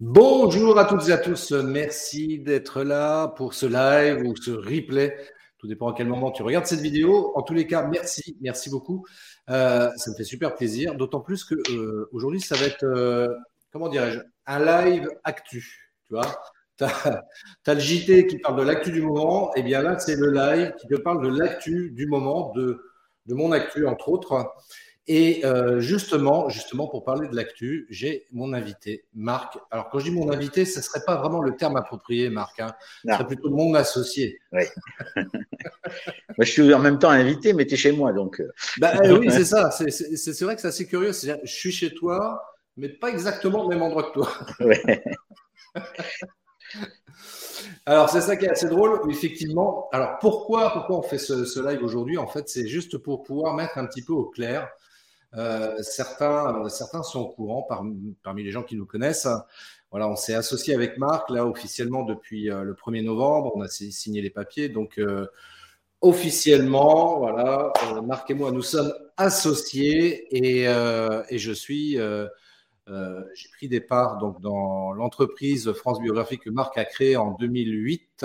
Bonjour à toutes et à tous, merci d'être là pour ce live ou ce replay. Tout dépend à quel moment tu regardes cette vidéo. En tous les cas, merci, merci beaucoup. Euh, ça me fait super plaisir, d'autant plus que euh, aujourd'hui, ça va être, euh, comment dirais-je, un live actu. Tu vois, tu as, le JT qui parle de l'actu du moment, et bien là, c'est le live qui te parle de l'actu du moment, de mon actu, entre autres. Et euh, justement, justement, pour parler de l'actu, j'ai mon invité, Marc. Alors, quand je dis mon invité, ce ne serait pas vraiment le terme approprié, Marc. Hein. Ce serait plutôt mon associé. Oui. moi, je suis en même temps invité, mais tu es chez moi, donc. Euh. Bah, euh, oui, c'est ça. C'est vrai que c'est assez curieux. je suis chez toi, mais pas exactement au même endroit que toi. Ouais. Alors, c'est ça qui est assez drôle, effectivement. Alors, pourquoi, pourquoi on fait ce, ce live aujourd'hui? En fait, c'est juste pour pouvoir mettre un petit peu au clair certains, euh, certains sont au courant parmi, les gens qui nous connaissent. Voilà, on s'est associé avec Marc là officiellement depuis euh, le 1er novembre. On a signé les papiers, donc officiellement, voilà, Marc et moi nous sommes associés et, et je suis, j'ai pris des parts donc dans l'entreprise France Biographique que Marc a créée en 2008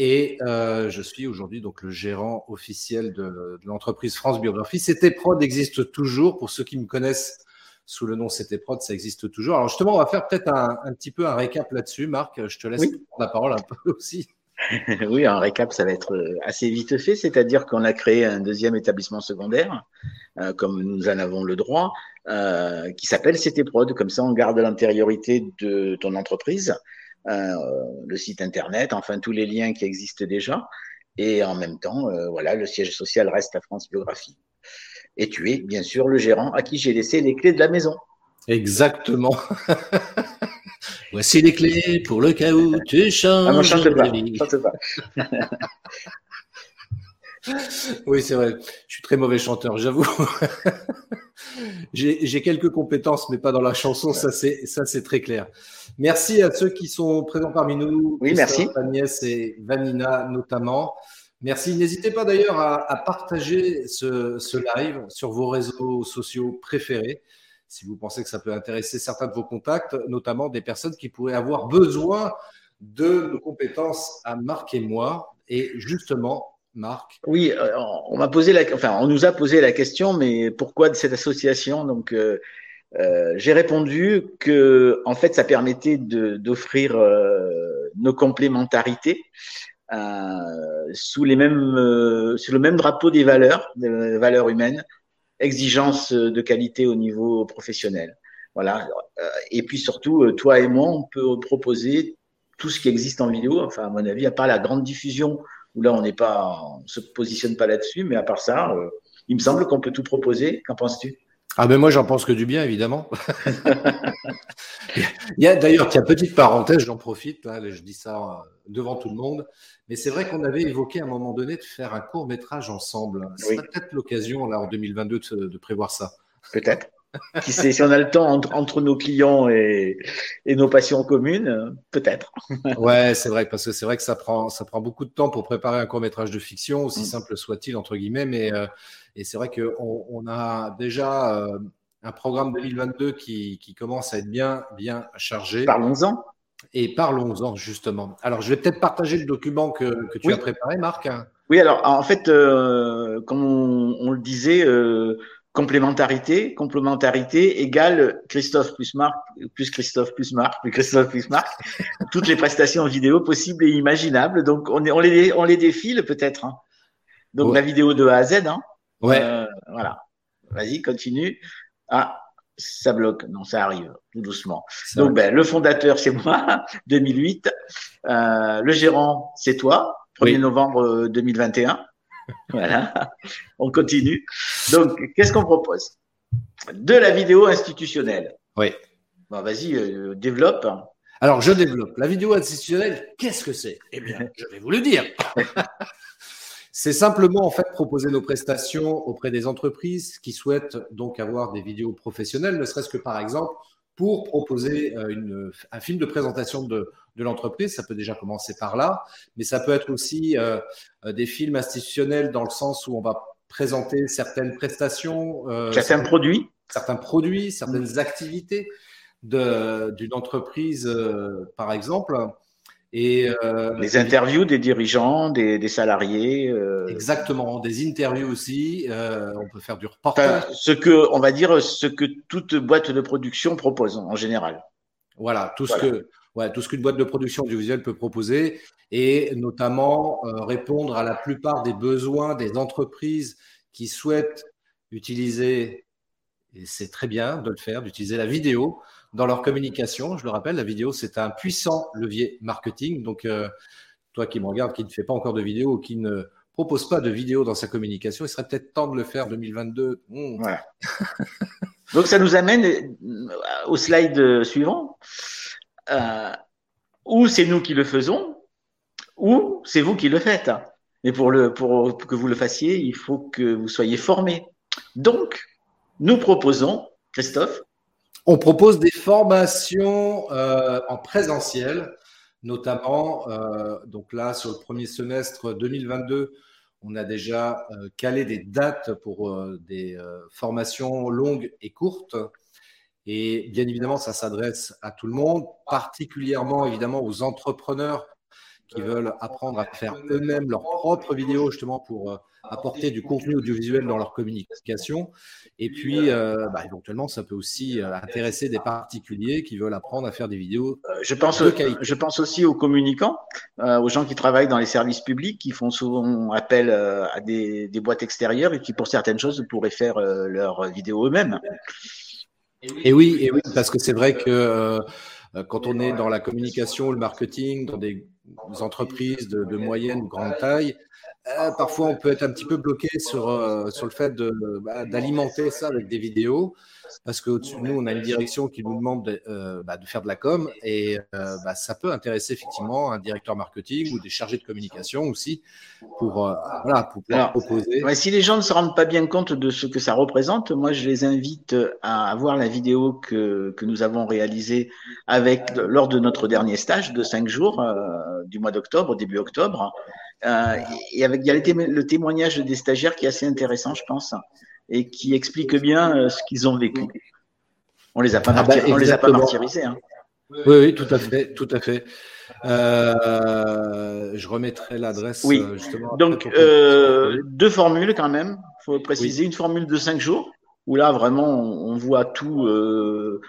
et euh, je suis aujourd'hui donc le gérant officiel de, l'entreprise France Biographie. C'était Prod existe toujours. Pour ceux qui me connaissent sous le nom C'était Prod, ça existe toujours. Alors justement, on va faire peut-être un, petit peu un récap là-dessus. Marc, je te laisse prendre la parole un peu aussi. oui, un récap, ça va être euh, assez vite fait, c'est-à-dire qu'on a créé un deuxième établissement secondaire, euh, comme nous en avons le droit, euh, qui s'appelle C'était Prod. Comme ça, on garde l'antériorité de ton entreprise le site internet, enfin tous les liens qui existent déjà. Et en même temps, euh, voilà, le siège social reste à France Biographie. Et tu es bien sûr le gérant à qui j'ai laissé les clés de la maison. Exactement. Voici les clés pour le cas où tu changes. Ah, moi, chante pas. Chante pas. oui, c'est vrai. Je suis très mauvais chanteur, j'avoue. J'ai quelques compétences, mais pas dans la chanson. Ça, c'est très clair. Merci à ceux qui sont présents parmi nous. Oui, merci. Agnès et Vanina notamment. Merci. N'hésitez pas d'ailleurs à, partager ce, ce, live sur vos réseaux sociaux préférés si vous pensez que ça peut intéresser certains de vos contacts, notamment des personnes qui pourraient avoir besoin de nos compétences à Marc et moi. Et justement, Oui, euh, on m'a posé la, enfin, on nous a posé la question, mais pourquoi de cette association? Donc, euh, euh, j'ai répondu que, en fait, ça permettait d'offrir nos complémentarités sous les mêmes, sous le même drapeau des valeurs, des valeurs humaines, exigence de qualité au niveau professionnel. Voilà. Et puis surtout, toi et moi, on peut proposer tout ce qui existe en vidéo. Enfin, à mon avis, à part la grande diffusion où là, on n'est pas, on se positionne pas là-dessus, mais à part ça, euh, il me semble qu'on peut tout proposer. Qu'en penses-tu? Ah ben moi j'en pense que du bien évidemment. il y a d'ailleurs, tiens, petite parenthèse, j'en profite, là, je dis ça euh, devant tout le monde, mais c'est vrai qu'on avait évoqué à un moment donné de faire un court métrage ensemble. C'est peut-être l'occasion là en 2022 de prévoir ça. Peut-être. Qui sait, si on a le temps entre, nos clients et, nos passions communes, peut-être. ouais, c'est vrai, parce que c'est vrai que ça prend, ça prend beaucoup de temps pour préparer un court métrage de fiction, aussi mm. simple soit-il, entre guillemets. Mais euh, et c'est vrai qu'on on a déjà euh, un programme 2022 qui, qui commence à être bien, bien chargé. Parlons-en. Et parlons-en, justement. Alors, je vais peut-être partager le document que, que tu as préparé, Marc. Oui, alors, en fait, euh, comme on, le disait, complémentarité, complémentarité égale Christophe plus Marc, plus Christophe plus Marc, plus Christophe plus Marc, toutes les prestations vidéo possibles et imaginables. Donc on, on les on les défile peut-être. Hein. Donc la vidéo de A à Z. Hein. Ouais. Euh, voilà. Vas-y, continue. Ah, ça bloque. Non, ça arrive tout doucement. Donc ben, le fondateur c'est moi, 2008. Euh, le gérant c'est toi, 1er novembre 2021. Voilà, on continue. Donc, qu'est-ce qu'on propose? De la vidéo institutionnelle. Oui. Bon, vas-y, euh, développe. Alors, je développe. La vidéo institutionnelle, qu'est-ce que c'est? Eh bien, je vais vous le dire. c'est simplement en fait proposer nos prestations auprès des entreprises qui souhaitent donc avoir des vidéos professionnelles, ne serait-ce que par exemple pour proposer euh, une, un film de présentation de, de l'entreprise. Ça peut déjà commencer par là, mais ça peut être aussi euh, euh, des films institutionnels dans le sens où on va présenter certaines prestations, euh, certains produits, certains produits, certaines mmh. activités d'une entreprise, euh, par exemple. Et euh, les interviews des dirigeants, des, des salariés. Euh... Exactement, des interviews aussi. Euh, on peut faire du reportage. Ce que, on va dire, ce que toute boîte de production propose en général. Voilà, tout voilà. ce que, ouais, tout ce qu'une boîte de production audiovisuelle peut proposer, et notamment euh, répondre à la plupart des besoins des entreprises qui souhaitent utiliser, et c'est très bien de le faire, d'utiliser la vidéo dans leur communication. Je le rappelle, la vidéo, c'est un puissant levier marketing. Donc, euh, toi qui me regardes, qui ne fait pas encore de vidéo ou qui ne propose pas de vidéo dans sa communication, il serait peut-être temps de le faire 2022. Mmh. Donc, ça nous amène au slide suivant. Euh, ou c'est nous qui le faisons, ou c'est vous qui le faites. Mais pour, que vous le fassiez, il faut que vous soyez formé. Donc, nous proposons, Christophe, on propose des formations euh, en présentiel, notamment, euh, donc là, sur le premier semestre 2022, on a déjà calé des dates pour des formations longues et courtes. Et bien évidemment, ça s'adresse à tout le monde, particulièrement évidemment aux entrepreneurs qui veulent apprendre à faire eux-mêmes leurs propres vidéos justement pour euh, apporter du contenu audiovisuel dans leur communication. Et puis, euh, bah, éventuellement, ça peut aussi euh, intéresser des particuliers qui veulent apprendre à faire des vidéos. Je pense, je pense aussi aux communicants, aux gens qui travaillent dans les services publics, qui font souvent appel à des, des, boîtes extérieures et qui, pour certaines choses, pourraient faire leurs vidéos eux-mêmes. Et oui, et oui, parce que c'est vrai que quand on est dans la communication, le marketing, dans des entreprises de, de moyenne ou grande taille, euh, parfois on peut être un petit peu bloqué sur, euh, sur le fait bah, d'alimenter bah, ça avec des vidéos, parce qu'au-dessus de nous, on a une direction qui nous demande de, euh, bah, de faire de la com, et bah, ça peut intéresser effectivement un directeur marketing ou des chargés de communication aussi, pour, voilà, pour pouvoir Alors, proposer. Ouais, si les gens ne se rendent pas bien compte de ce que ça représente, moi je les invite à voir la vidéo que, que nous avons réalisée avec, lors de notre dernier stage de cinq jours du mois d'octobre, début octobre. Euh, et avec, il y a le témoignage des stagiaires qui est assez intéressant, je pense, et qui explique bien euh, ce qu'ils ont vécu. On les a pas, ah bah, on les a pas martyrisés. Hein. Oui, oui, tout à fait, tout à fait. Euh, je remettrai l'adresse. Oui. Euh, justement, Donc euh, deux formules quand même. Il faut préciser oui. une formule de cinq jours où là vraiment on, on voit tout euh,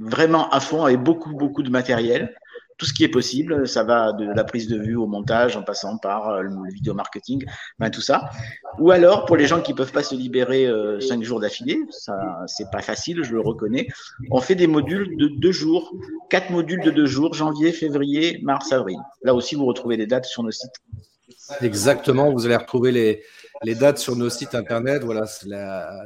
vraiment à fond avec beaucoup beaucoup de matériel tout ce qui est possible. Ça va de la prise de vue au montage en passant par euh, le vidéo marketing, ben, tout ça. Ou alors, pour les gens qui peuvent pas se libérer euh, cinq jours d'affilée, ça, c'est pas facile, je le reconnais. On fait des modules de deux jours, quatre modules de deux jours, janvier, février, mars, avril. Là aussi, vous retrouvez les dates sur nos sites. Exactement, vous allez retrouver les, dates sur nos sites internet. Voilà,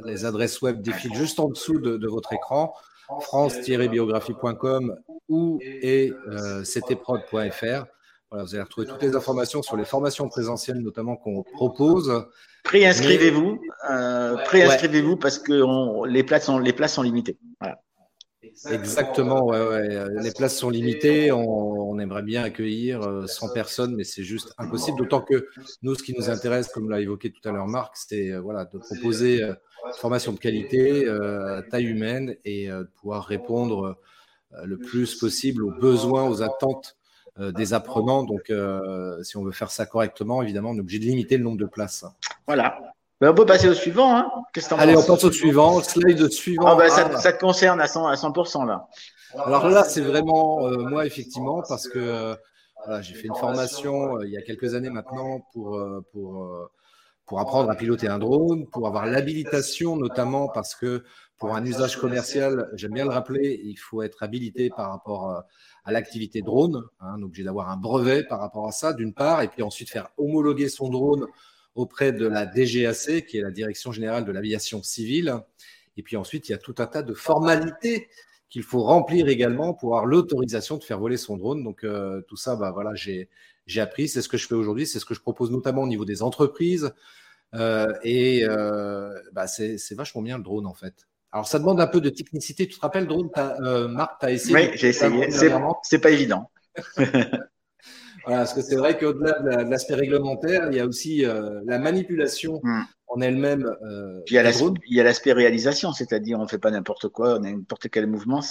les adresses web défilent juste en dessous de, de votre écran france-biographie.com ou et euh, ctprod.fr. Voilà, vous allez retrouver toutes les informations sur les formations présentielles, notamment qu'on propose. Préinscrivez-vous, euh, préinscrivez-vous ouais. parce que on, les, places sont, les places sont limitées. Voilà. Exactement, ouais, ouais. les places sont limitées. On, on aimerait bien accueillir 100 euh, personnes, mais c'est juste impossible. D'autant que nous, ce qui nous intéresse, comme l'a évoqué tout à l'heure Marc, c'est euh, voilà, de proposer une formation de qualité, euh, taille humaine et de pouvoir répondre le plus possible aux besoins, aux attentes des apprenants. Donc, si on veut faire ça correctement, évidemment, on est obligé de limiter le nombre de places. Voilà. On peut passer au suivant. Hein Allez, on passe au suivant. Slide suivant. Ah, ben, ça, ça, te concerne à 100%, à 100% là. Alors là, c'est vraiment euh, moi, effectivement, parce que euh, voilà, j'ai fait une formation euh, il y a quelques années maintenant pour, pour, pour apprendre à piloter un drone, pour avoir l'habilitation notamment parce que pour un usage commercial, j'aime bien le rappeler, il faut être habilité par rapport à l'activité drone, hein, donc j'ai d'avoir un brevet par rapport à ça, d'une part, et puis ensuite faire homologuer son drone auprès de la DGAC, qui est la Direction générale de l'aviation civile. Et puis ensuite, il y a tout un tas de formalités qu'il faut remplir également pour avoir l'autorisation de faire voler son drone. Donc tout ça, bah, voilà, j'ai appris, c'est ce que je fais aujourd'hui, c'est ce que je propose notamment au niveau des entreprises. et bah, c'est vachement bien le drone en fait. Alors, ça demande un peu de technicité. Tu te rappelles, Drone, euh, Marc, tu as essayé Oui, j'ai essayé. C'est pas évident. voilà, parce que c'est vrai qu'au-delà de l'aspect réglementaire, il y a aussi euh, la manipulation hmm. en elle-même. Euh, il y a l'aspect réalisation, c'est-à-dire on ne fait pas n'importe quoi, n'importe quel mouvement.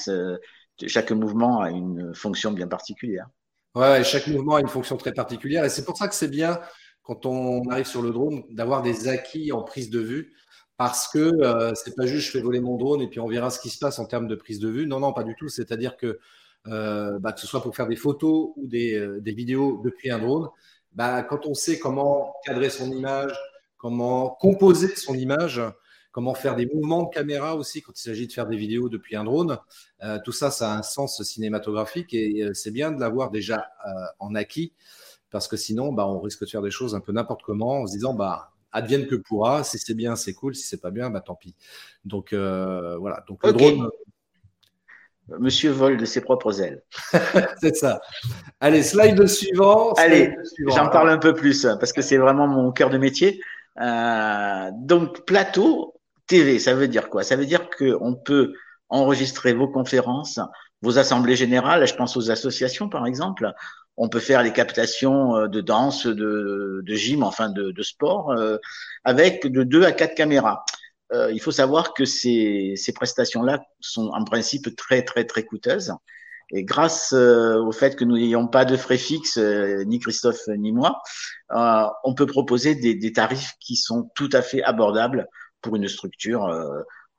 Chaque mouvement a une fonction bien particulière. Ouais, chaque mouvement a une fonction très particulière. Et c'est pour ça que c'est bien, quand on arrive sur le drone, d'avoir des acquis en prise de vue parce que euh, c'est pas juste je fais voler mon drone et puis on verra ce qui se passe en termes de prise de vue. Non, non, pas du tout. C'est-à-dire que euh, bah, que ce soit pour faire des photos ou des, euh, des vidéos depuis un drone, bah, quand on sait comment cadrer son image, comment composer son image, comment faire des mouvements de caméra aussi quand il s'agit de faire des vidéos depuis un drone, tout ça, ça a un sens cinématographique et c'est bien de l'avoir déjà en acquis parce que sinon, bah, on risque de faire des choses un peu n'importe comment en se disant, bah, advienne que pourra. Si c'est bien, c'est cool. Si c'est pas bien, bah tant pis. Donc euh, voilà. Donc le drone. Monsieur vole de ses propres ailes. c'est ça. Allez, slide suivant. Allez, j'en parle un peu plus parce que c'est vraiment mon cœur de métier. Euh, donc plateau TV, ça veut dire quoi? Ça veut dire qu'on peut enregistrer vos conférences, vos assemblées générales. Je pense aux associations, par exemple on peut faire les captations euh, de danse, de, de gym, enfin de, de sport, euh, avec de deux à quatre caméras. Euh, il faut savoir que ces, ces prestations-là sont en principe très très très coûteuses. Et grâce au fait que nous n'ayons pas de frais fixes, ni Christophe ni moi, on peut proposer des, des, tarifs qui sont tout à fait abordables pour une structure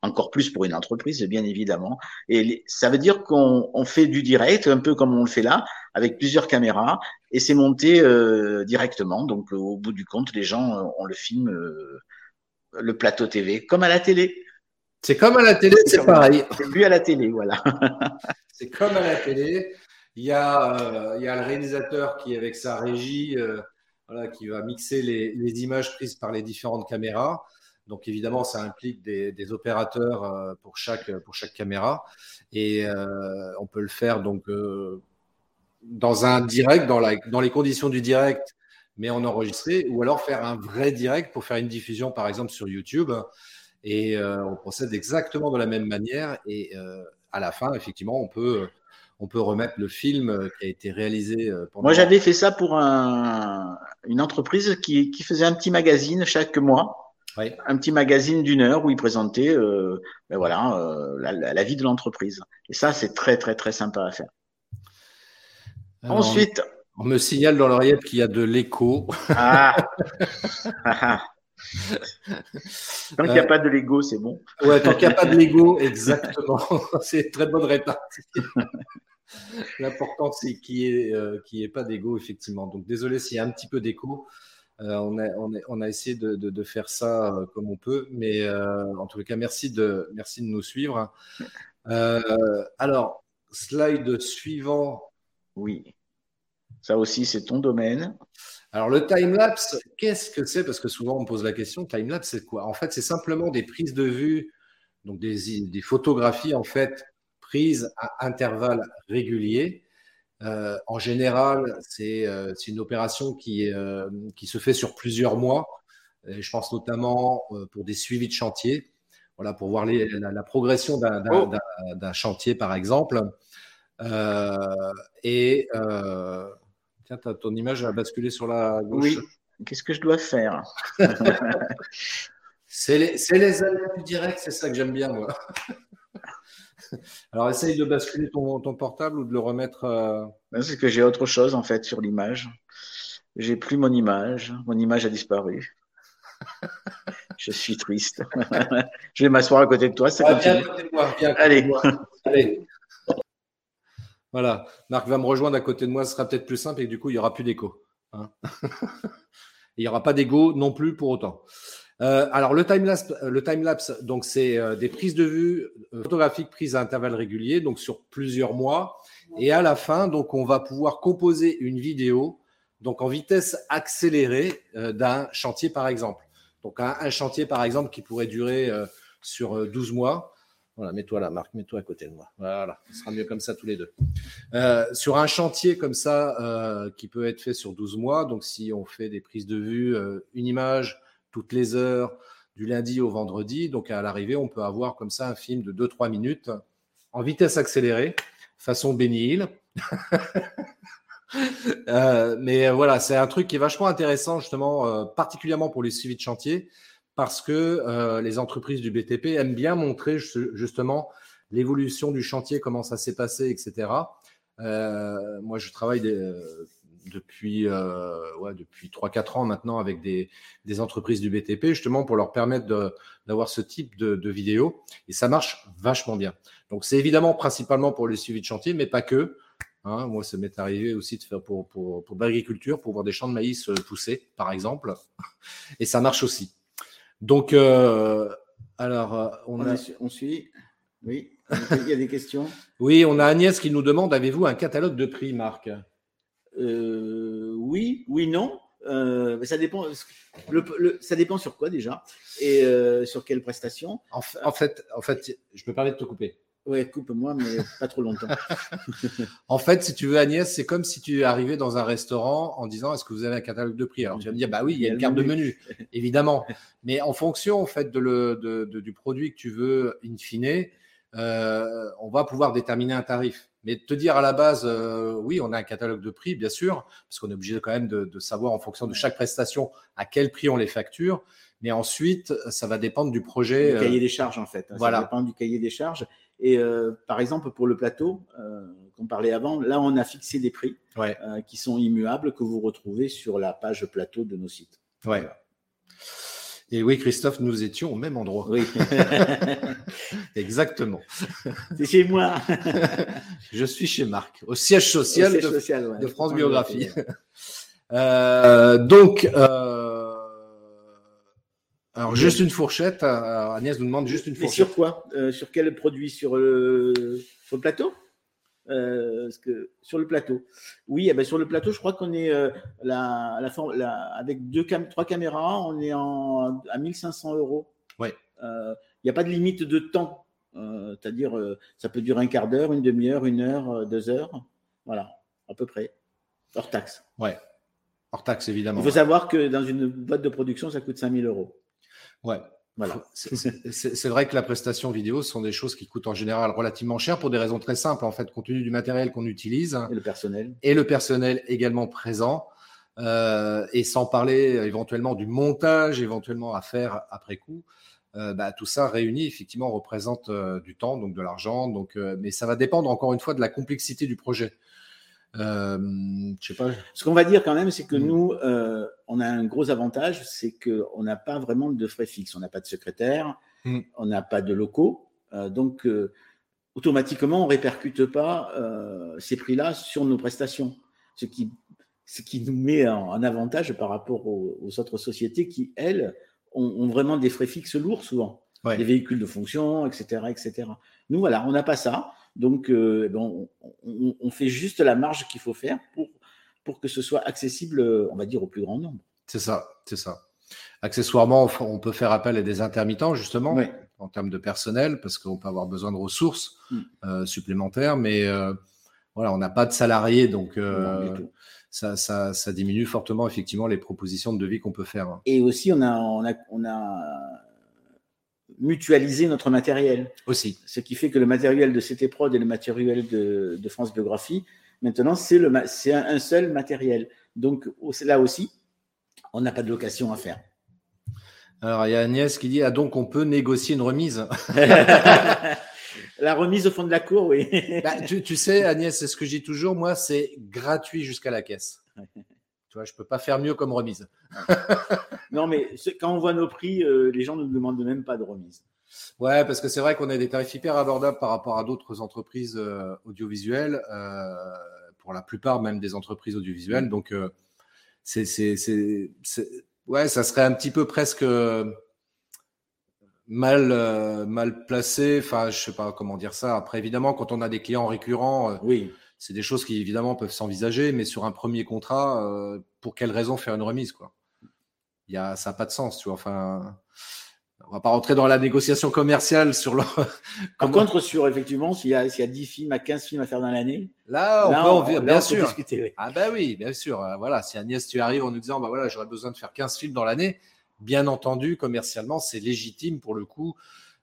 encore plus pour une entreprise, bien évidemment. Et ça veut dire qu'on fait du direct, un peu comme on le fait là, avec plusieurs caméras, et c'est monté euh, directement. Donc, au bout du compte, les gens, euh, on le filme euh, le plateau TV, comme à la télé. C'est comme à la télé, c'est pareil. C'est vu à la télé, voilà. c'est comme à la télé. Il y, a, il y a le réalisateur qui, avec sa régie, voilà, qui va mixer les, les images prises par les différentes caméras. Donc évidemment, ça implique des, opérateurs euh, pour chaque, pour chaque caméra. Et euh, on peut le faire donc euh, dans un direct, dans, la, dans les conditions du direct, mais en enregistré, ou alors faire un vrai direct pour faire une diffusion, par exemple, sur YouTube. Et on procède exactement de la même manière. Et à la fin, effectivement, on peut on peut remettre le film qui a été réalisé pendant. Moi, j'avais fait ça pour un, une entreprise qui, qui, faisait un petit magazine chaque mois. Un petit magazine d'une heure où il présentait euh, ben voilà, euh, la, vie de l'entreprise. Et ça, c'est très, très, très sympa à faire. Ensuite. On me signale dans l'oreillette qu'il y a de l'écho. Ah. tant qu'il n'y a pas de Lego, c'est bon. Ouais, tant qu'il n'y a pas de Lego, exactement. c'est très bonne répartie. L'important, c'est qu'il n'y ait, euh, ait, pas d'ego, effectivement. Donc, désolé s'il y a un petit peu d'écho. Euh, on, a, on, a, essayé de, faire ça euh, comme on peut, mais euh, en tout cas, merci de, merci de nous suivre. alors, slide suivant. Oui, ça aussi, c'est ton domaine. Alors, le time-lapse, qu'est-ce que c'est? Parce que souvent, on me pose la question, time-lapse, c'est quoi? En fait, c'est simplement des prises de vue, donc des, des photographies, en fait, prises à intervalles réguliers euh, en général, euh, c'est une opération qui, euh, qui, se fait sur plusieurs mois. je pense notamment pour des suivis de chantier, voilà, pour voir la, progression oh. d'un chantier, par exemple. et tiens, ton image a basculé sur la gauche. Oui. Qu'est-ce que je dois faire C'est les, les du direct, c'est ça que j'aime bien, moi. Alors, essaye de basculer ton, portable ou de le remettre. Euh, c'est que j'ai autre chose en fait sur l'image. J'ai plus mon image. Mon image a disparu. Je suis triste. Je vais m'asseoir à côté de toi. Ça Allez. Allez. Voilà. Marc va me rejoindre à côté de moi. Ce sera peut-être plus simple et du coup, il n'y aura plus d'écho. Hein. il n'y aura pas d'écho non plus pour autant. Euh, alors, le time-lapse, le time -lapse, donc, c'est euh, des prises de vue euh, photographiques prises à intervalles réguliers, donc sur plusieurs mois. Et à la fin, donc, on va pouvoir composer une vidéo, donc en vitesse accélérée d'un chantier, par exemple. Donc, un, chantier, par exemple, qui pourrait durer sur 12 mois. Voilà, mets-toi là, Marc, mets-toi à côté de moi. Voilà, ce sera mieux comme ça tous les deux. Euh, sur un chantier comme ça, euh, qui peut être fait sur 12 mois, donc si on fait des prises de vue, euh, une image toutes les heures, du lundi au vendredi, donc à l'arrivée, on peut avoir comme ça un film de 2-3 minutes en vitesse accélérée, façon Benny mais voilà, c'est un truc qui est vachement intéressant, justement, particulièrement pour les suivis de chantier parce que euh, les entreprises du BTP aiment bien montrer justement l'évolution du chantier, comment ça s'est passé, etc. Euh, moi, je travaille depuis, euh, ouais, depuis 3-4 ans maintenant avec des, des, entreprises du BTP, justement pour leur permettre d'avoir ce type de, de vidéo. Et ça marche vachement bien. Donc, c'est évidemment principalement pour le suivi de chantier, mais pas que. Hein, moi, ça m'est arrivé aussi de faire pour, pour, pour l'agriculture, pour voir des champs de maïs pousser, par exemple. Et ça marche aussi. Donc, euh, alors, euh, on, a... on suit. Oui, il y a des questions? oui, on a Agnès qui nous demande avez-vous un catalogue de prix, Marc? Euh, Oui, oui, non. ça dépend. ça dépend sur quoi déjà et sur quelle prestation. En, en, fait, en fait, je peux permettre de te couper. Ouais, coupe-moi, mais pas trop longtemps. en fait, si tu veux, Agnès, c'est comme si tu arrivais dans un restaurant en disant Est-ce que vous avez un catalogue de prix? Alors tu vas me dire Bah oui, il y a une carte de menu, évidemment. Mais en fonction en fait, de le, de, du produit que tu veux, in fine, euh, on va pouvoir déterminer un tarif. Mais te dire à la base, euh, oui, on a un catalogue de prix, bien sûr, parce qu'on est obligé quand même de, de, savoir en fonction de chaque prestation à quel prix on les facture. Mais ensuite, ça va dépendre du projet. Du cahier des charges, en fait. Voilà. Ça dépend du cahier des charges. Et euh, par exemple, pour le plateau, euh, qu'on parlait avant, là, on a fixé des prix euh, qui sont immuables que vous retrouvez sur la page plateau de nos sites. Ouais. Et oui, Christophe, nous étions au même endroit. Oui. Exactement. C'est chez moi. Je suis chez Marc, au siège social, de, France Biographie. donc, alors, juste une fourchette. Euh, Agnès nous demande juste une fourchette. sur quoi? Euh, Sur quel produit? Sur, le, sur le plateau? Euh, que, Sur le plateau. Oui, eh ben, sur le plateau, je crois qu'on est la, la, avec deux trois caméras, on est en, à 1500 euros. Ouais. Il n'y a pas de limite de temps. C'est-à-dire, ça peut durer un quart d'heure, une demi-heure, une heure, deux heures. Voilà, à peu près. Hors taxe. Ouais. Hors taxe, évidemment. Il faut savoir que dans une boîte de production, ça coûte 5000 euros. Ouais. Voilà. C'est vrai que la prestation vidéo sont des choses qui coûtent en général relativement cher pour des raisons très simples, en fait, compte tenu du matériel qu'on utilise. Et le personnel. Et le personnel également présent. Euh, et sans parler éventuellement du montage, éventuellement à faire après coup. Euh, bah, tout ça réuni effectivement représente euh, du temps, donc de l'argent. Donc, euh, mais ça va dépendre encore une fois de la complexité du projet. Euh, je sais pas. Ce qu'on va dire quand même, c'est que mm. nous, euh, on a un gros avantage, c'est qu'on n'a pas vraiment de frais fixes. On n'a pas de secrétaire, mm. on n'a pas de locaux. Euh, donc, automatiquement, on répercute pas ces prix-là sur nos prestations. Ce qui, ce qui nous met en, en avantage par rapport aux, aux, autres sociétés qui, elles, ont, ont, vraiment des frais fixes lourds souvent. Ouais. Des véhicules de fonction, etc., etc. Nous, voilà, on n'a pas ça. Donc, euh, bon, on, on, fait juste la marge qu'il faut faire pour, pour que ce soit accessible, on va dire, au plus grand nombre. C'est ça, c'est ça. Accessoirement, on peut faire appel à des intermittents, justement, oui. en termes de personnel, parce qu'on peut avoir besoin de ressources mm. euh, supplémentaires, mais euh, voilà, on n'a pas de salariés, donc euh, ça, ça, ça, diminue fortement, effectivement, les propositions de devis qu'on peut faire. Et aussi, on a, on a, on a mutualiser notre matériel. Aussi. Ce qui fait que le matériel de CT Prod et le matériel de, de France Biographie, maintenant, c'est un, un, seul matériel. Donc, là aussi, on n'a pas de location à faire. Alors, il y a Agnès qui dit, ah donc on peut négocier une remise La remise au fond de la cour, oui. bah, tu, tu, sais, Agnès, c'est ce que je dis toujours, moi, c'est gratuit jusqu'à la caisse. Tu vois, je peux pas faire mieux comme remise. non, mais quand on voit nos prix, euh, les gens ne nous demandent même pas de remise. Ouais, parce que c'est vrai qu'on a des tarifs hyper abordables par rapport à d'autres entreprises euh, audiovisuelles, euh, pour la plupart même des entreprises audiovisuelles. Donc, c'est, c'est, c'est, ouais, ça serait un petit peu presque mal, euh, mal placé. Enfin, je sais pas comment dire ça. Après, évidemment, quand on a des clients récurrents, oui c'est des choses qui évidemment peuvent s'envisager, mais sur un premier contrat, euh, pour quelle raison faire une remise quoi? Il y a, ça n'a pas de sens, tu vois. Enfin, on va pas rentrer dans la négociation commerciale sur le. Par contre, sur effectivement, s'il y, a, s'il y a 10 films à 15 films à faire dans l'année. Là, on peut, bien sûr. Discuter, Ah, bah oui, bien sûr. Euh, voilà, si Agnès, tu arrives en nous disant, bah voilà, j'aurais besoin de faire 15 films dans l'année, bien entendu, commercialement, c'est légitime pour le coup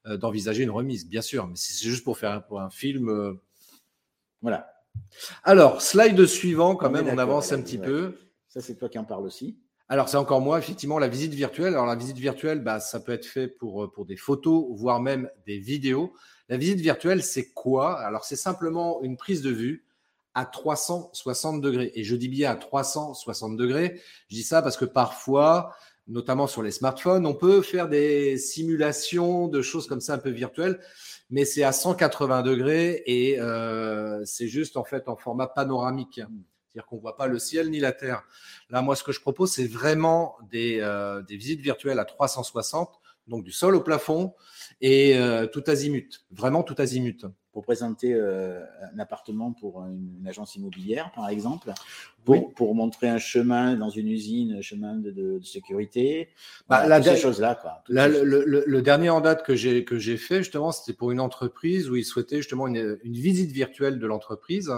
euh, d'envisager une remise, bien sûr. Mais si c'est juste pour faire un, pour un film. Euh, voilà. Alors, slide suivant, quand même, on avance un petit peu. Ça, c'est toi qui en parles aussi. Alors, c'est encore moi, effectivement, la visite virtuelle. Alors, la visite virtuelle, bah, ça peut être fait pour, euh, pour des photos, voire même des vidéos. La visite virtuelle, c'est quoi? Alors, c'est simplement une prise de vue à 360 degrés. Et je dis bien à 360 degrés. Je dis ça parce que parfois, notamment sur les smartphones, on peut faire des simulations de choses comme ça un peu virtuelles, mais c'est à 180 degrés et euh, c'est juste en fait en format panoramique. C'est-à-dire qu'on ne voit pas le ciel ni la terre. Là, moi, ce que je propose, c'est vraiment des, euh, visites virtuelles à 360, donc du sol au plafond et euh, tout azimut, vraiment tout azimut. Pour présenter euh, un appartement pour une, agence immobilière, par exemple, pour, pour, montrer un chemin dans une usine, un chemin de, sécurité, bah, toutes ces choses-là. le, dernier en date que j'ai que j'ai fait, justement, c'était pour une entreprise où ils souhaitaient justement une, une visite virtuelle de l'entreprise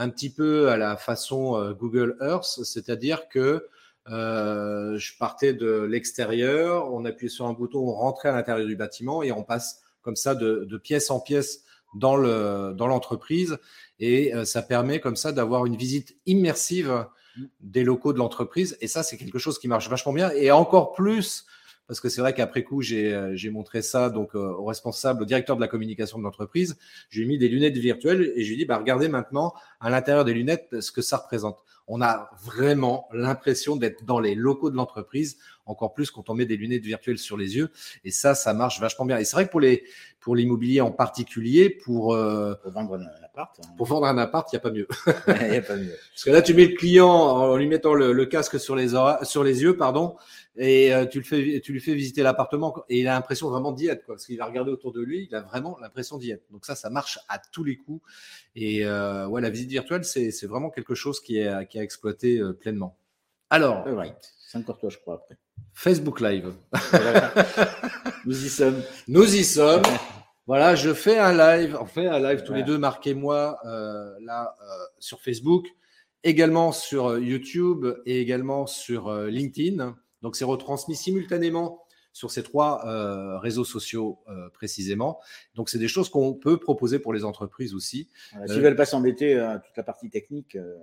un petit peu à la façon euh, Google Earth, c'est-à-dire que euh, je partais de l'extérieur, on appuyait sur un bouton, on rentrait à l'intérieur du bâtiment et on passe comme ça de, pièce en pièce dans le l'entreprise et euh, ça permet comme ça d'avoir une visite immersive des locaux de l'entreprise et ça c'est quelque chose qui marche vachement bien et encore plus parce que c'est vrai qu'après coup, j'ai euh, montré ça donc euh, au responsable, au directeur de la communication de l'entreprise. J'ai mis des lunettes virtuelles et je lui ai dit, bah, regardez maintenant à l'intérieur des lunettes ce que ça représente. On a vraiment l'impression d'être dans les locaux de l'entreprise, encore plus quand on met des lunettes virtuelles sur les yeux. Et ça, ça marche vachement bien. Et c'est vrai que pour les pour l'immobilier en particulier, pour, euh, pour vendre un appart, hein. pour vendre un appart, il n'y a pas mieux. Il a pas mieux. Parce que là, tu mets le client en lui mettant le, le casque sur les sur les yeux, pardon, et euh, tu, le fais, tu lui fais visiter l'appartement et il a l'impression vraiment d'y être, quoi, parce qu'il va regarder autour de lui, il a vraiment l'impression d'y être. Donc ça, ça marche à tous les coups. Et euh, ouais, la visite virtuelle, c'est vraiment quelque chose qui est, qui a exploité euh, pleinement. Alors, c'est encore toi, je crois, après. Facebook Live. Nous y sommes. Nous y sommes. Voilà, je fais un live, on fait un live tous les deux, marquez-moi euh, là sur Facebook, également sur YouTube et également sur LinkedIn. Donc, c'est retransmis simultanément sur ces trois euh, réseaux sociaux euh, précisément. Donc, c'est des choses qu'on peut proposer pour les entreprises aussi. S'ils ne veulent pas s'embêter à toute la partie technique, euh,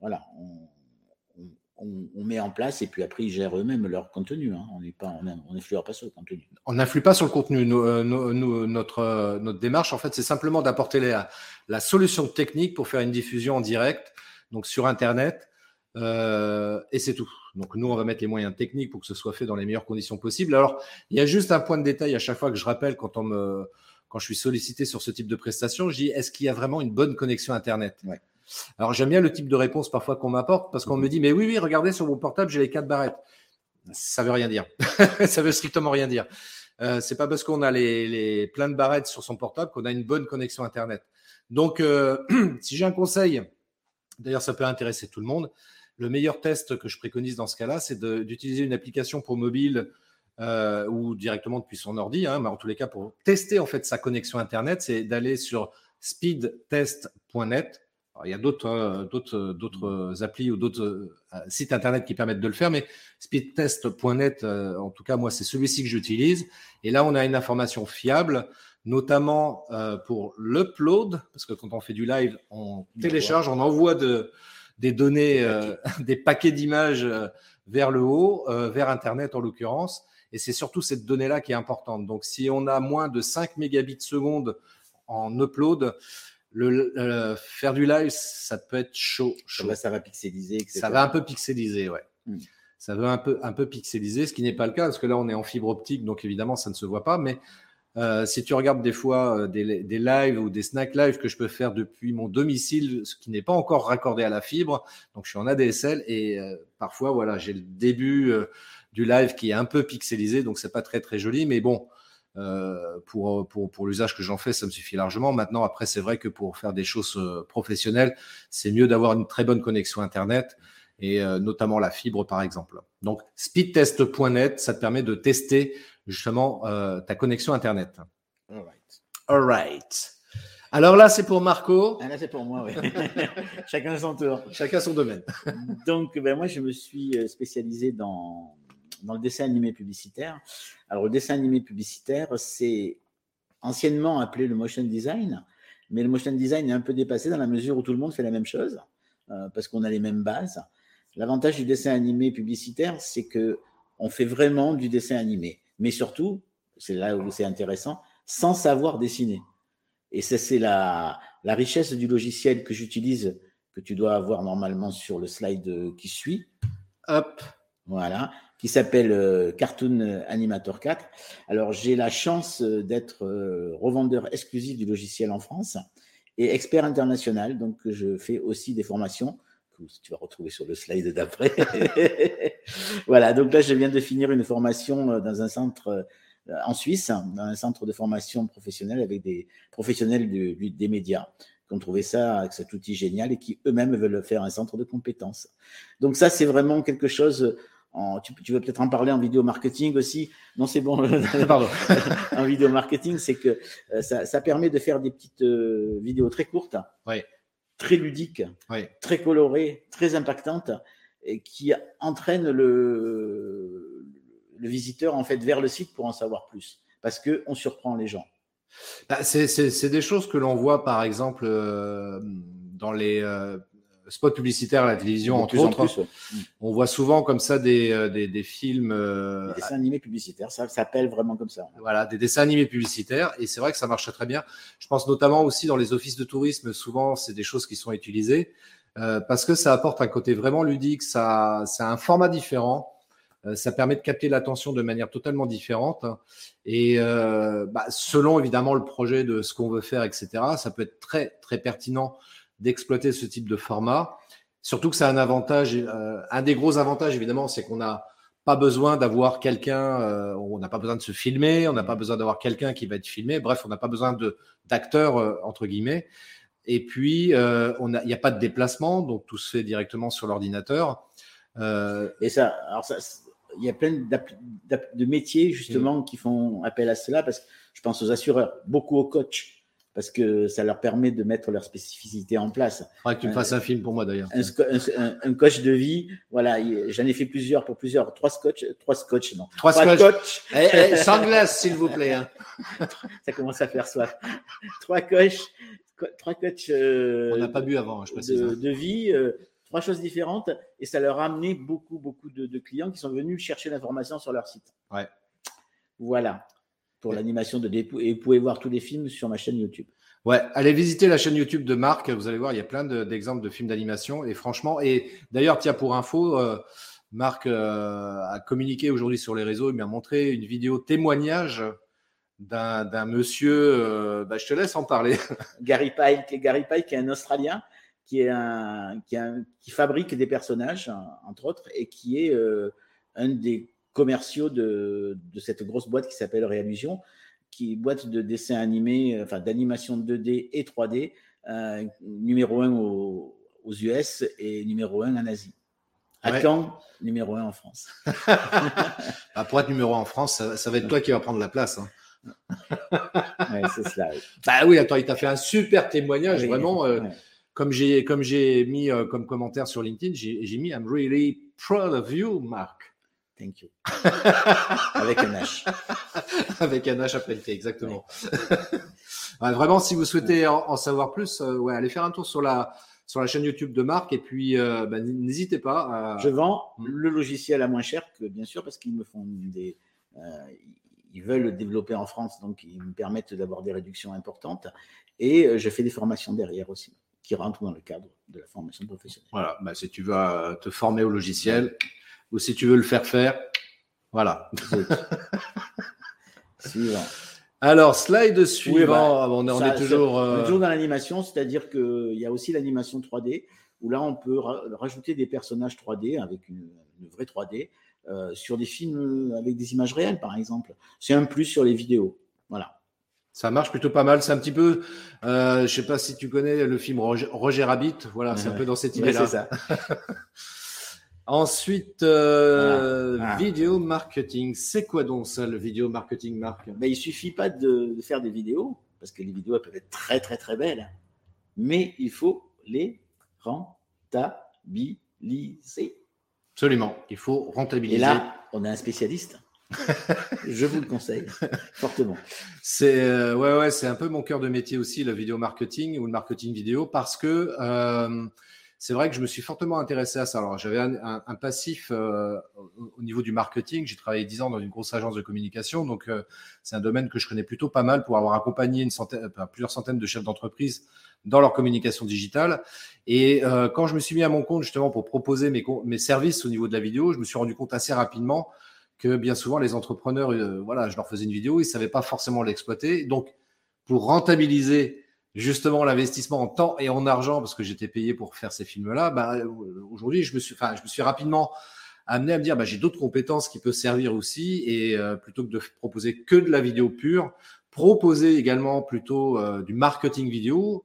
voilà, on, met en place et puis après ils gèrent eux-mêmes leur contenu. Hein. On n'influe pas sur le contenu. On n'influe pas sur le contenu. notre, notre démarche, en fait, c'est simplement d'apporter la, la solution technique pour faire une diffusion en direct, donc sur Internet euh, et c'est tout. Donc nous, on va mettre les moyens techniques pour que ce soit fait dans les meilleures conditions possibles. Alors, il y a juste un point de détail à chaque fois que je rappelle quand on me, quand je suis sollicité sur ce type de prestation, je dis est-ce qu'il y a vraiment une bonne connexion Internet? Alors j'aime bien le type de réponse parfois qu'on m'apporte parce qu'on me dit mais oui oui regardez sur mon portable j'ai les quatre barrettes. Ça veut rien dire. ça veut strictement rien dire. Euh, c'est pas parce qu'on a les, les plein de barrettes sur son portable qu'on a une bonne connexion Internet. Donc euh, si j'ai un conseil, d'ailleurs ça peut intéresser tout le monde le meilleur test que je préconise dans ce cas-là, c'est d'utiliser une application pour mobile euh, ou directement depuis son ordi, hein, mais en tous les cas pour tester en fait sa connexion Internet, c'est d'aller sur speedtest.net. Il y a d'autres euh, d'autres d'autres applis ou d'autres euh, sites internet qui permettent de le faire, mais speedtest.net, en tout cas moi c'est celui-ci que j'utilise. Et là on a une information fiable, notamment pour l'upload, parce que quand on fait du live, on télécharge, on envoie de des données, euh, des paquets d'images euh, vers le haut, euh, vers Internet en l'occurrence. Et c'est surtout cette donnée-là qui est importante. Donc, si on a moins de 5 mégabits seconde en upload, le, faire du live, ça peut être chaud. chaud. Ça, va, pixeliser, etc. Ça va un peu pixeliser, ouais. Hmm. Ça va un peu, un peu pixeliser, ce qui n'est pas le cas, parce que là, on est en fibre optique, donc évidemment, ça ne se voit pas. Mais euh, si tu regardes des fois euh, des, lives ou des snack lives que je peux faire depuis mon domicile, ce qui n'est pas encore raccordé à la fibre, donc je suis en ADSL et euh, parfois voilà j'ai le début du live qui est un peu pixelisé, donc c'est pas très très joli, mais bon. pour, pour, pour l'usage que j'en fais, ça me suffit largement. Maintenant, après, c'est vrai que pour faire des choses professionnelles, c'est mieux d'avoir une très bonne connexion Internet. et notamment la fibre par exemple. Donc speedtest.net, ça te permet de tester justement ta connexion Internet. All right. All right. Alors là, c'est pour Marco. Ah, là, c'est pour moi, oui. Chacun son tour. Chacun son domaine. Donc, ben, moi, je me suis euh, spécialisé dans, dans le dessin animé publicitaire. Alors, le dessin animé publicitaire, c'est anciennement appelé le motion design, mais le motion design est un peu dépassé dans la mesure où tout le monde fait la même chose, euh, parce qu'on a les mêmes bases. L'avantage du dessin animé publicitaire, c'est que on fait vraiment du dessin animé, mais surtout, c'est là où c'est intéressant, sans savoir dessiner. Et ça, c'est la, la richesse du logiciel que j'utilise, que tu dois avoir normalement sur le slide qui suit. Hop, voilà, qui s'appelle euh, Cartoon Animator 4. Alors, j'ai la chance d'être euh, revendeur exclusif du logiciel en France et expert international. Donc, je fais aussi des formations que tu vas retrouver sur le slide d'après. voilà, donc là, je viens de finir une formation dans un centre euh, en Suisse, dans un centre de formation professionnelle avec des professionnels des médias qui ont trouvé ça avec cet outil génial et qui eux-mêmes veulent faire un centre de compétences. Donc ça, c'est vraiment quelque chose. En, tu, veux peut-être en parler en vidéo marketing aussi? Non, c'est bon. Pardon. en vidéo marketing, c'est que euh, ça, permet de faire des petites euh, vidéos très courtes, très ludiques, très colorées, très impactantes, et qui entraînent le, le visiteur en fait vers le site pour en savoir plus, parce que on surprend les gens. Bah, c'est des choses que l'on voit par exemple euh, dans les euh, spots publicitaires à la télévision, entre autres. Mm. On voit souvent comme ça des, euh, des, des films. des dessins animés publicitaires, ça s'appelle vraiment comme ça. Voilà, des dessins animés publicitaires, et c'est vrai que ça marche très bien. Je pense notamment aussi dans les offices de tourisme, souvent c'est des choses qui sont utilisées. parce que ça apporte un côté vraiment ludique, ça, c'est un format différent. Euh, ça permet de capter l'attention de manière totalement différente. Et euh, bah, selon évidemment le projet de ce qu'on veut faire, etc., ça peut être très, très pertinent d'exploiter ce type de format. Surtout que c'est un avantage, euh, un des gros avantages évidemment, c'est qu'on n'a pas besoin d'avoir quelqu'un, on n'a pas besoin de se filmer, on n'a pas besoin d'avoir quelqu'un qui va être filmé. Bref, on n'a pas besoin de d'acteurs entre guillemets. Et puis, il n'y a pas de déplacement, donc tout se fait directement sur l'ordinateur. et ça, alors ça, il y a plein de métiers justement mm. qui font appel à cela parce que je pense aux assureurs, beaucoup aux coachs parce que ça leur permet de mettre leur spécificité en place. Faudrait que tu me fasses un film pour moi d'ailleurs. Un, coach de vie, voilà, j'en ai fait plusieurs pour plusieurs, trois scotch, trois scotch, non. Trois, trois scotch. Eh, eh, sans glace, s'il vous plaît. Hein. ça commence à faire soif. trois coachs, trois coachs. Euh, On n'a pas bu avant, je précise. De, de vie. Euh, trois choses différentes et ça leur a amené beaucoup, beaucoup de, clients qui sont venus chercher l'information sur leur site. Ouais. Voilà pour l'animation de Dépou. Et vous pouvez voir tous les films sur ma chaîne YouTube. Ouais, allez visiter la chaîne YouTube de Marc. Vous allez voir, il y a plein d'exemples de, films d'animation. Et franchement, et d'ailleurs, tiens, pour info, euh, Marc euh, a communiqué aujourd'hui sur les réseaux. Il m'a montré une vidéo témoignage d'un monsieur. Euh, bah, je te laisse en parler. Gary Pike, Gary Pike, est un Australien qui, est un, qui, qui, fabrique des personnages, entre autres, et qui est un des commerciaux de, de, cette grosse boîte qui s'appelle Réallusion, qui est boîte de dessin animé, enfin d'animation 2D et 3D, euh, numéro 1 aux, US et numéro 1 en Asie. À quand numéro 1 en France. bah pour être numéro 1 en France, ça, va être toi qui vas prendre la place. Hein. ouais, c'est cela. Bah oui, attends, il t'a fait un super témoignage, vraiment. Euh, comme j'ai comme j'ai mis euh, comme commentaire sur LinkedIn, j'ai mis I'm really proud of you, Marc. Thank you. Avec un H. Avec un H après exactement. vraiment, si vous souhaitez en, savoir plus, euh, ouais, allez faire un tour sur la sur la chaîne YouTube de Marc et puis euh, bah, n'hésitez pas. Je vends hmm. le logiciel à moins cher que bien sûr parce qu'ils me font des ils veulent développer en France, donc ils me permettent d'avoir des réductions importantes. Et je fais des formations derrière aussi qui rentrent dans le cadre de la formation professionnelle. Voilà, bah, si tu euh, te former au logiciel ou si tu veux le faire faire, voilà. Suivant. Alors, slide suivant. Bah, on, est, toujours, euh, toujours dans l'animation, c'est-à-dire qu'il y a aussi l'animation 3D, où là, on peut rajouter des personnages 3D avec une, vraie 3D euh, sur des films avec des images réelles, par exemple. C'est un plus sur les vidéos. Voilà. Ça marche plutôt pas mal. C'est un petit peu, euh, je sais pas si tu connais le film Roger, Rabbit. Voilà, c'est un peu dans cette idée-là. c'est ça. Ensuite, euh, ah. vidéo marketing. C'est quoi donc ça, le vidéo marketing, Marc? Ben, Il suffit pas de, de, faire des vidéos, parce que les vidéos peuvent être très, très, très belles, mais il faut les rentabiliser. Absolument, il faut rentabiliser. Et là, on a un spécialiste. Je vous le conseille fortement. C'est euh, ouais ouais c'est un peu mon cœur de métier aussi le vidéo marketing ou le marketing vidéo parce que euh, c'est vrai que je me suis fortement intéressé à ça. Alors j'avais un, passif euh, au niveau du marketing. J'ai travaillé dix ans dans une grosse agence de communication, donc euh, c'est un domaine que je connais plutôt pas mal pour avoir accompagné centaine, plusieurs centaines de chefs d'entreprise dans leur communication digitale. Et euh, quand je me suis mis à mon compte justement pour proposer mes, mes services au niveau de la vidéo, je me suis rendu compte assez rapidement que bien souvent les entrepreneurs, euh, voilà, je leur faisais une vidéo, ils savaient pas forcément l'exploiter. Donc, pour rentabiliser justement l'investissement en temps et en argent, parce que j'étais payé pour faire ces films-là, bah, aujourd'hui, je me suis, rapidement amené à me dire, bah, j'ai d'autres compétences qui peuvent servir aussi, et euh, plutôt que de proposer que de la vidéo pure, proposer également plutôt euh, du marketing vidéo,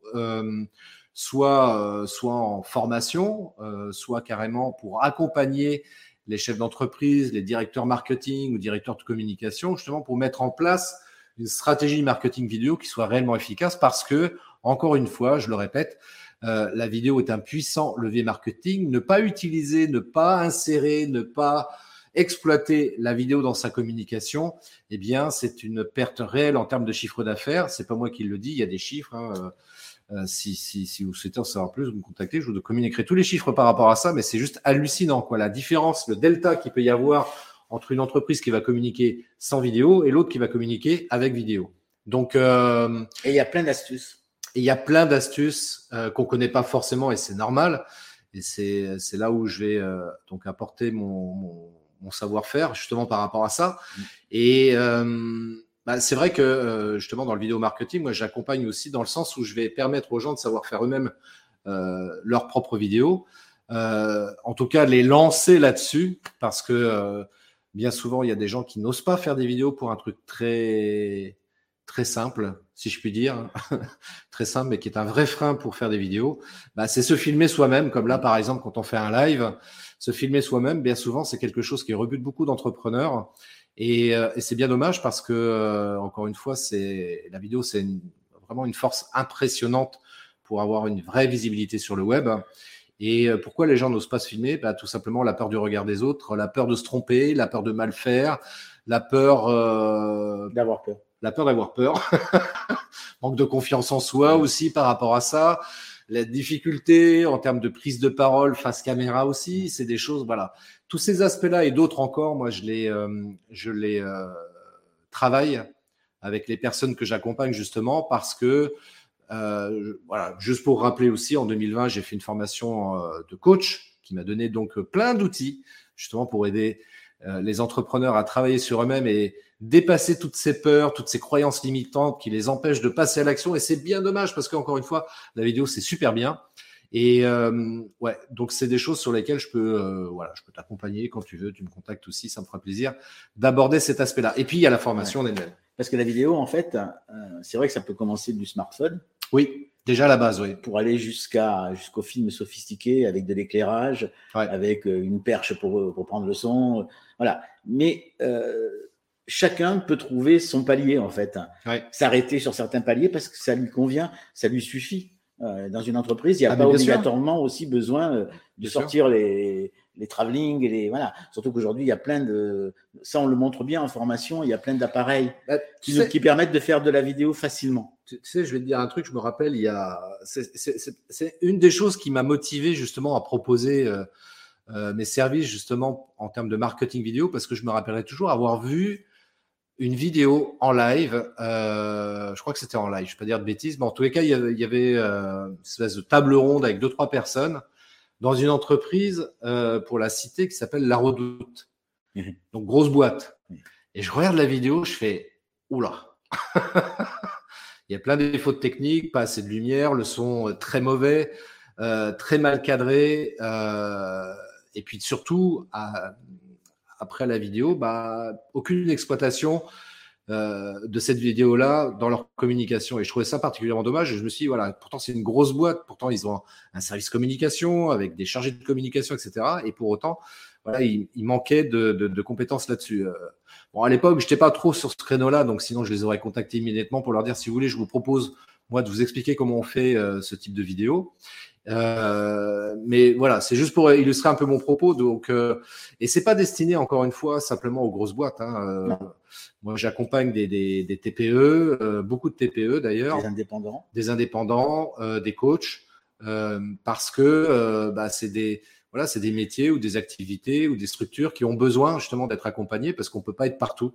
soit, soit en formation, soit carrément pour accompagner les chefs d'entreprise, les directeurs marketing ou directeurs de communication, justement pour mettre en place une stratégie marketing vidéo qui soit réellement efficace parce que, encore une fois, je le répète, euh, la vidéo est un puissant levier marketing. Ne pas utiliser, ne pas insérer, ne pas exploiter la vidéo dans sa communication, eh bien, c'est une perte réelle en termes de chiffre d'affaires. C'est pas moi qui le dis, il y a des chiffres. Hein, euh, euh, si, si, si, vous souhaitez en savoir plus, vous me contactez. Je vous communiquerai tous les chiffres par rapport à ça, mais c'est juste hallucinant, quoi. La différence, le delta qu'il peut y avoir entre une entreprise qui va communiquer sans vidéo et l'autre qui va communiquer avec vidéo. Donc, euh, et il y a plein d'astuces. Il y a plein d'astuces euh, qu'on connaît pas forcément et c'est normal. Et c'est là où je vais euh, donc apporter mon, mon, mon savoir-faire justement par rapport à ça. Mm. Et bah, c'est vrai que justement dans le vidéo marketing, moi j'accompagne aussi dans le sens où je vais permettre aux gens de savoir faire eux-mêmes leurs propres vidéos. En tout cas, les lancer là-dessus parce que bien souvent il y a des gens qui n'osent pas faire des vidéos pour un truc très très simple, si je puis dire, très simple, mais qui est un vrai frein pour faire des vidéos. Bah, c'est se filmer soi-même, comme là par exemple quand on fait un live, se filmer soi-même. Bien souvent, c'est quelque chose qui rebute beaucoup d'entrepreneurs. Et, euh, et c'est bien dommage parce que, euh, encore une fois, c'est la vidéo, c'est vraiment une force impressionnante pour avoir une vraie visibilité sur le web. Et euh, pourquoi les gens n'osent pas se filmer? Bah, Tout simplement la peur du regard des autres, la peur de se tromper, la peur de mal faire, la peur d'avoir peur. La peur d'avoir peur. Manque de confiance en soi aussi par rapport à ça la difficulté en termes de prise de parole face caméra aussi, c'est des choses, voilà. Tous ces aspects-là et d'autres encore, moi, je les, euh, je les euh, travaille avec les personnes que j'accompagne justement parce que, euh, voilà, juste pour rappeler aussi, en 2020, j'ai fait une formation de coach qui m'a donné donc plein d'outils justement pour aider les entrepreneurs à travailler sur eux-mêmes et dépasser toutes ces peurs, toutes ces croyances limitantes qui les empêchent de passer à l'action. Et c'est bien dommage parce qu'encore une fois, la vidéo, c'est super bien. Et euh, ouais, donc c'est des choses sur lesquelles je peux, euh, voilà, je peux t'accompagner quand tu veux. Tu me contactes aussi, ça me fera plaisir d'aborder cet aspect-là. Et puis il y a la formation ouais. Parce que la vidéo, en fait, euh, c'est vrai que ça peut commencer du smartphone. Oui, déjà à la base, oui. Pour aller jusqu'à jusqu'au film sophistiqué avec de l'éclairage, ouais. avec euh, une perche pour, pour prendre le son, voilà. Mais euh, chacun peut trouver son palier en fait. Ouais. S'arrêter sur certains paliers parce que ça lui convient, ça lui suffit. Euh, dans une entreprise, il n'y a ah, pas obligatoirement sûr. aussi besoin de bien sortir sûr. les, les travelling les voilà. Surtout qu'aujourd'hui, il y a plein de ça, on le montre bien en formation. Il y a plein d'appareils bah, qui, qui, permettent de faire de la vidéo facilement. Tu sais, je vais te dire un truc. Je me rappelle, il y a c'est une des choses qui m'a motivé justement à proposer. Euh, euh, mes services justement en termes de marketing vidéo parce que je me rappellerai toujours avoir vu une vidéo en live. Euh, je crois que c'était en live, je ne vais pas dire de bêtises, mais en tous les cas, il y avait, il y avait une espèce de table ronde avec deux, trois personnes dans une entreprise euh, pour la cité qui s'appelle La Redoute. Mmh. Donc, grosse boîte. Mmh. Et je regarde la vidéo, je fais Oula Il y a plein de défauts de technique, pas assez de lumière, le son très mauvais, euh, très mal cadré. Euh, et puis surtout, à, après la vidéo, bah, aucune exploitation euh, de cette vidéo-là dans leur communication. Et je trouvais ça particulièrement dommage. Je me suis dit, voilà, pourtant c'est une grosse boîte, pourtant ils ont un service communication avec des chargés de communication, etc. Et pour autant, voilà, il, manquait de, de, compétences là-dessus. Euh, bon, à l'époque, je n'étais pas trop sur ce créneau-là, donc sinon je les aurais contactés immédiatement pour leur dire, si vous voulez, je vous propose moi de vous expliquer comment on fait euh, ce type de vidéo. Euh, mais voilà, c'est juste pour illustrer un peu mon propos. Donc, euh, et c'est pas destiné encore une fois simplement aux grosses boîtes. Hein. Euh, moi, j'accompagne des, des, des, TPE, euh, beaucoup de TPE d'ailleurs, des indépendants, des indépendants, des coachs, parce que bah, c'est des voilà, c'est des métiers ou des activités ou des structures qui ont besoin justement d'être accompagnés parce qu'on peut pas être partout.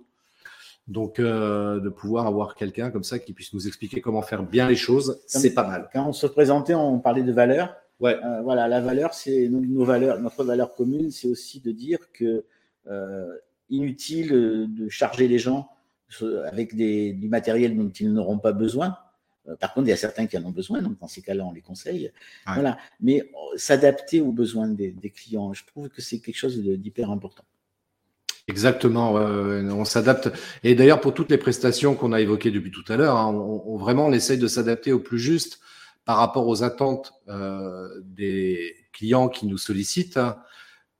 Donc, euh, de pouvoir avoir quelqu'un comme ça qui puisse nous expliquer comment faire bien les choses, c'est pas mal. Quand on se présentait, on parlait de valeur. Ouais. Euh, voilà, la valeur, c'est nos, valeurs, notre valeur commune, c'est aussi de dire que euh, inutile de charger les gens avec des, du matériel dont ils n'auront pas besoin. Euh, par contre, il y a certains qui en ont besoin, donc dans ces cas-là, on les conseille. Voilà. Mais euh, s'adapter aux besoins des, des clients, je trouve que c'est quelque chose d'hyper important. Exactement, on s'adapte. Et d'ailleurs, pour toutes les prestations qu'on a évoquées depuis tout à l'heure, hein, on, vraiment on essaye de s'adapter au plus juste par rapport aux attentes euh, des clients qui nous sollicitent hein,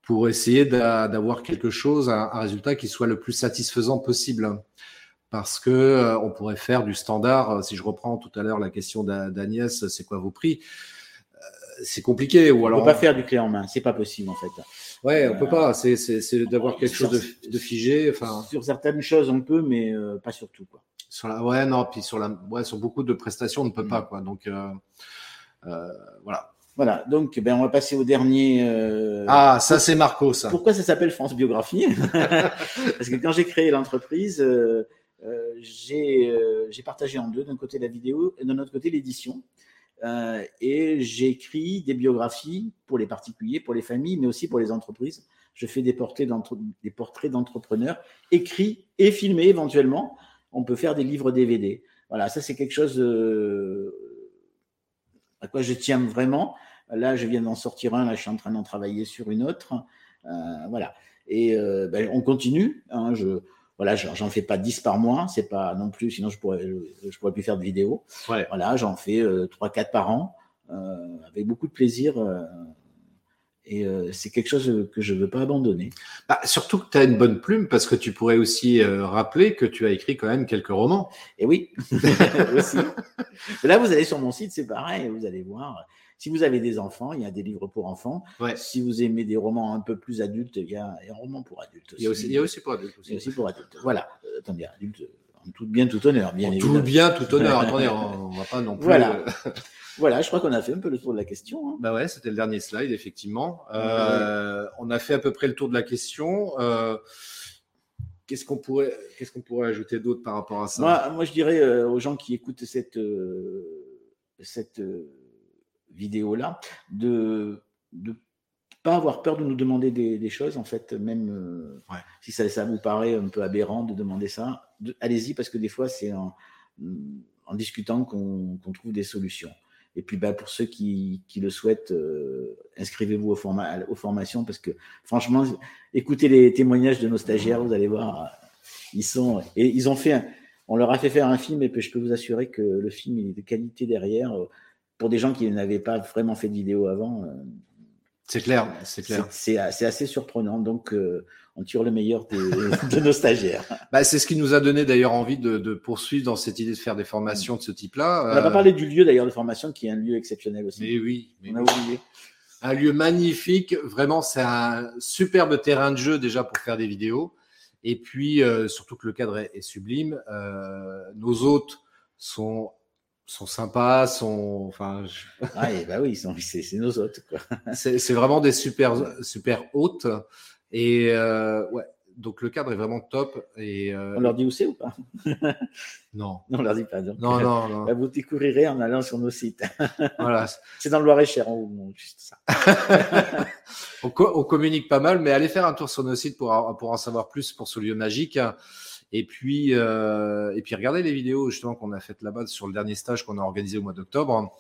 pour essayer d'avoir quelque chose, un, résultat qui soit le plus satisfaisant possible. Parce que euh, on pourrait faire du standard. Si je reprends tout à l'heure la question d'Agnès, c'est quoi vos prix? Euh, C'est compliqué. Ou alors on peut pas faire du clé en main, c'est pas possible en fait. Ouais, on peut pas. C'est, d'avoir quelque chose de, figé. Enfin, sur certaines choses, on peut, mais euh, pas sur tout, quoi. Sur la, ouais, non, puis sur la, ouais, sur beaucoup de prestations, on ne peut mm. pas, quoi. Donc, euh, euh, voilà. Voilà. Donc, ben, on va passer au dernier. Ah, ça, c'est Marco, ça. Pourquoi ça s'appelle France Biographie? Parce que quand j'ai créé l'entreprise, j'ai, j'ai partagé en deux, d'un côté la vidéo et d'un autre côté l'édition. Euh, et j'écris des biographies pour les particuliers, pour les familles, mais aussi pour les entreprises. Je fais des portraits, des portraits d'entrepreneurs écrits et filmés éventuellement. On peut faire des livres DVD. Voilà, ça c'est quelque chose euh, à quoi je tiens vraiment. Là, je viens d'en sortir un. Là, je suis en train d'en travailler sur une autre. Euh, voilà. Et ben, on continue. Hein, je, voilà, j'en fais pas 10 par mois, c'est pas non plus, sinon je pourrais, je, pourrais plus faire de vidéos. Voilà, j'en fais euh, 3-4 par an, euh, avec beaucoup de plaisir. Euh, et euh, c'est quelque chose que je veux pas abandonner. Bah, surtout que tu as une bonne plume, parce que tu pourrais aussi euh, rappeler que tu as écrit quand même quelques romans. Et oui, aussi. Là, vous allez sur mon site, c'est pareil, vous allez voir. Si vous avez des enfants, il y a des livres pour enfants. Si vous aimez des romans un peu plus adultes, il y a un roman pour adultes aussi. Il y a aussi, il y a aussi pour adultes. Aussi. Il y a aussi pour adultes. Voilà. Euh, attendez, adultes, en tout bien, tout honneur, bien en Tout bien, tout honneur. attendez, on, ne va pas non plus. Voilà. Euh, voilà, je crois qu'on a fait un peu le tour de la question. Hein. Bah ouais, c'était le dernier slide, effectivement. Euh, on a fait à peu près le tour de la question. Euh, qu'est-ce qu'on pourrait, qu'est-ce qu'on pourrait ajouter d'autre par rapport à ça? Moi, moi, je dirais euh, aux gens qui écoutent cette, cette vidéo-là, de ne pas avoir peur de nous demander des, choses, en fait, même euh, si ça, ça, vous paraît un peu aberrant de demander ça, allez-y, parce que des fois, c'est en, en, discutant qu'on trouve des solutions. Et puis, bah, pour ceux qui, qui le souhaitent, euh, inscrivez-vous aux, aux, formations parce que, franchement, écoutez les témoignages de nos stagiaires, vous allez voir, ils sont et ils ont fait, on leur a fait faire un film et puis je peux vous assurer que le film il est de qualité derrière pour des gens qui n'avaient pas vraiment fait de vidéo avant. Euh, c'est clair, c'est clair. C'est assez surprenant. Donc, euh, on tire le meilleur de nos stagiaires. Bah, c'est ce qui nous a donné d'ailleurs envie de, de, poursuivre dans cette idée de faire des formations de ce type-là. On n'a pas euh, parlé du lieu d'ailleurs de formation, qui est un lieu exceptionnel aussi. Mais oui, on a oublié. Un lieu magnifique. Vraiment, c'est un superbe terrain de jeu déjà pour faire des vidéos. Et puis, surtout que le cadre est, est sublime. nos hôtes sont sont sympas, sont, enfin. Ah, bah oui, c'est nos hôtes. c'est vraiment des super super hôtes et euh, ouais. Donc le cadre est vraiment top et euh, on leur dit où c'est ou pas? Non. Non, on leur dit pas. non, non, non. Bah, vous découvrirez en allant sur nos sites. voilà. C'est dans le Loir-et-Cher, juste ça. on, on, communique pas mal, mais allez faire un tour sur nos sites pour, pour en savoir plus pour ce lieu magique. Et puis, euh, et puis regardez les vidéos justement qu'on a faites là-bas sur le dernier stage qu'on a organisé au mois d'octobre.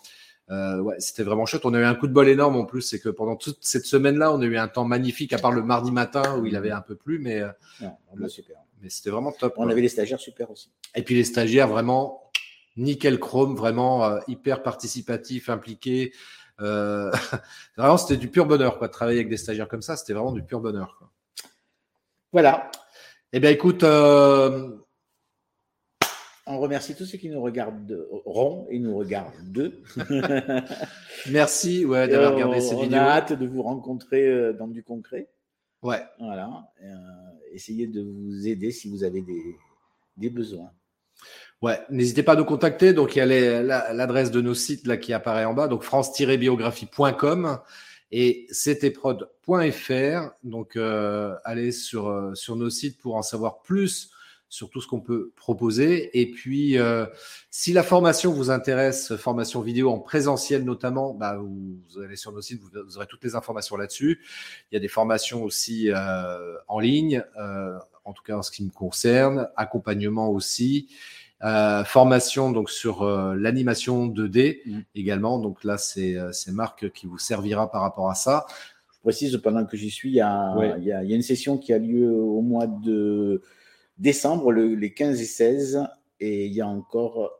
Euh, ouais, c'était vraiment chouette. On a eu un coup de bol énorme en plus, c'est que pendant toute cette semaine-là, on a eu un temps magnifique, à part le mardi matin où il avait un peu plu, mais euh, super. mais c'était vraiment top. On avait les stagiaires super aussi. Et puis les stagiaires vraiment nickel chrome, vraiment euh, hyper participatif, impliqué. Euh, vraiment, c'était du pur bonheur, quoi. De travailler avec des stagiaires comme ça, c'était vraiment du pur bonheur. Quoi. Voilà. Eh bien, écoute, euh, on remercie tous ceux qui nous regardent rond et nous regardent deux. Merci ouais, d'avoir regardé cette vidéo. On a hâte de vous rencontrer euh, dans du concret. Ouais. Voilà. Euh, essayez de vous aider si vous avez des, des besoins. Ouais, n'hésitez pas à nous contacter. Donc, il y a l'adresse de nos sites là qui apparaît en bas. Donc, france-biographie.com et ctprod.fr. Donc, euh, allez sur, euh, sur nos sites pour en savoir plus sur tout ce qu'on peut proposer. Et puis, euh, si la formation vous intéresse, formation vidéo en présentiel notamment, bah, vous, allez sur nos sites, vous, aurez toutes les informations là-dessus. Il y a des formations aussi euh, en ligne, euh, en tout cas en ce qui me concerne, accompagnement aussi. Euh, formation donc sur euh, l'animation 2D mmh. également. Donc là, c'est Marc qui vous servira par rapport à ça. Je précise pendant que j'y suis, il y, a, il, y a, il y, a, une session qui a lieu au mois de décembre, les 15 et 16, et il y a encore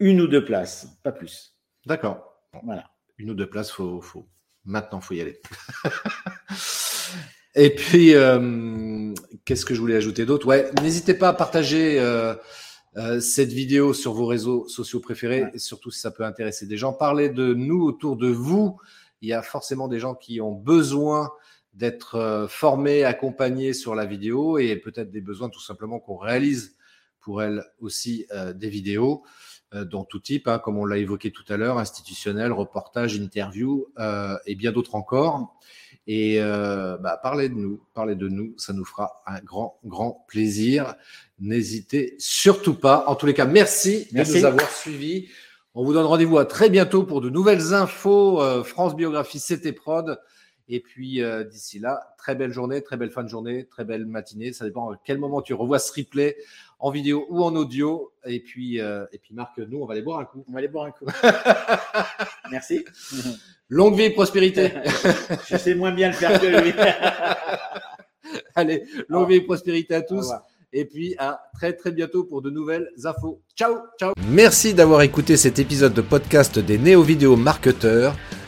une ou deux places, pas plus. D'accord. Voilà. Une ou deux places, faut, faut... maintenant, faut y aller. et puis, euh, qu'est-ce que je voulais ajouter d'autre? Ouais, n'hésitez pas à partager euh, cette vidéo sur vos réseaux sociaux préférés, et surtout si ça peut intéresser des gens. Parlez de nous autour de vous. Il y a forcément des gens qui ont besoin d'être euh, formé, accompagné sur la vidéo et peut-être des besoins tout simplement qu'on réalise pour elle aussi euh, des vidéos dans tout type, hein, comme on l'a évoqué tout à l'heure, institutionnel, reportage, interview et bien d'autres encore. Et bah, parlez de nous, parlez de nous, ça nous fera un grand, grand plaisir. N'hésitez surtout pas. En tous les cas, merci, merci. de nous avoir suivis. On vous donne rendez-vous à très bientôt pour de nouvelles infos. France Biographie, c'était Prod. Et puis euh, d'ici là, très belle journée, très belle fin de journée, très belle matinée. Ça dépend à quel moment tu revois ce replay en vidéo ou en audio. Et puis, euh, et puis Marc, nous, on va aller boire un coup. On va aller boire un coup. Merci. Longue vie et prospérité. Je sais moins bien le faire que lui. Allez, longue vie et prospérité à tous. Et puis à très très bientôt pour de nouvelles infos. Ciao, ciao. Merci d'avoir écouté cet épisode de podcast des néo-vidéo marketeurs.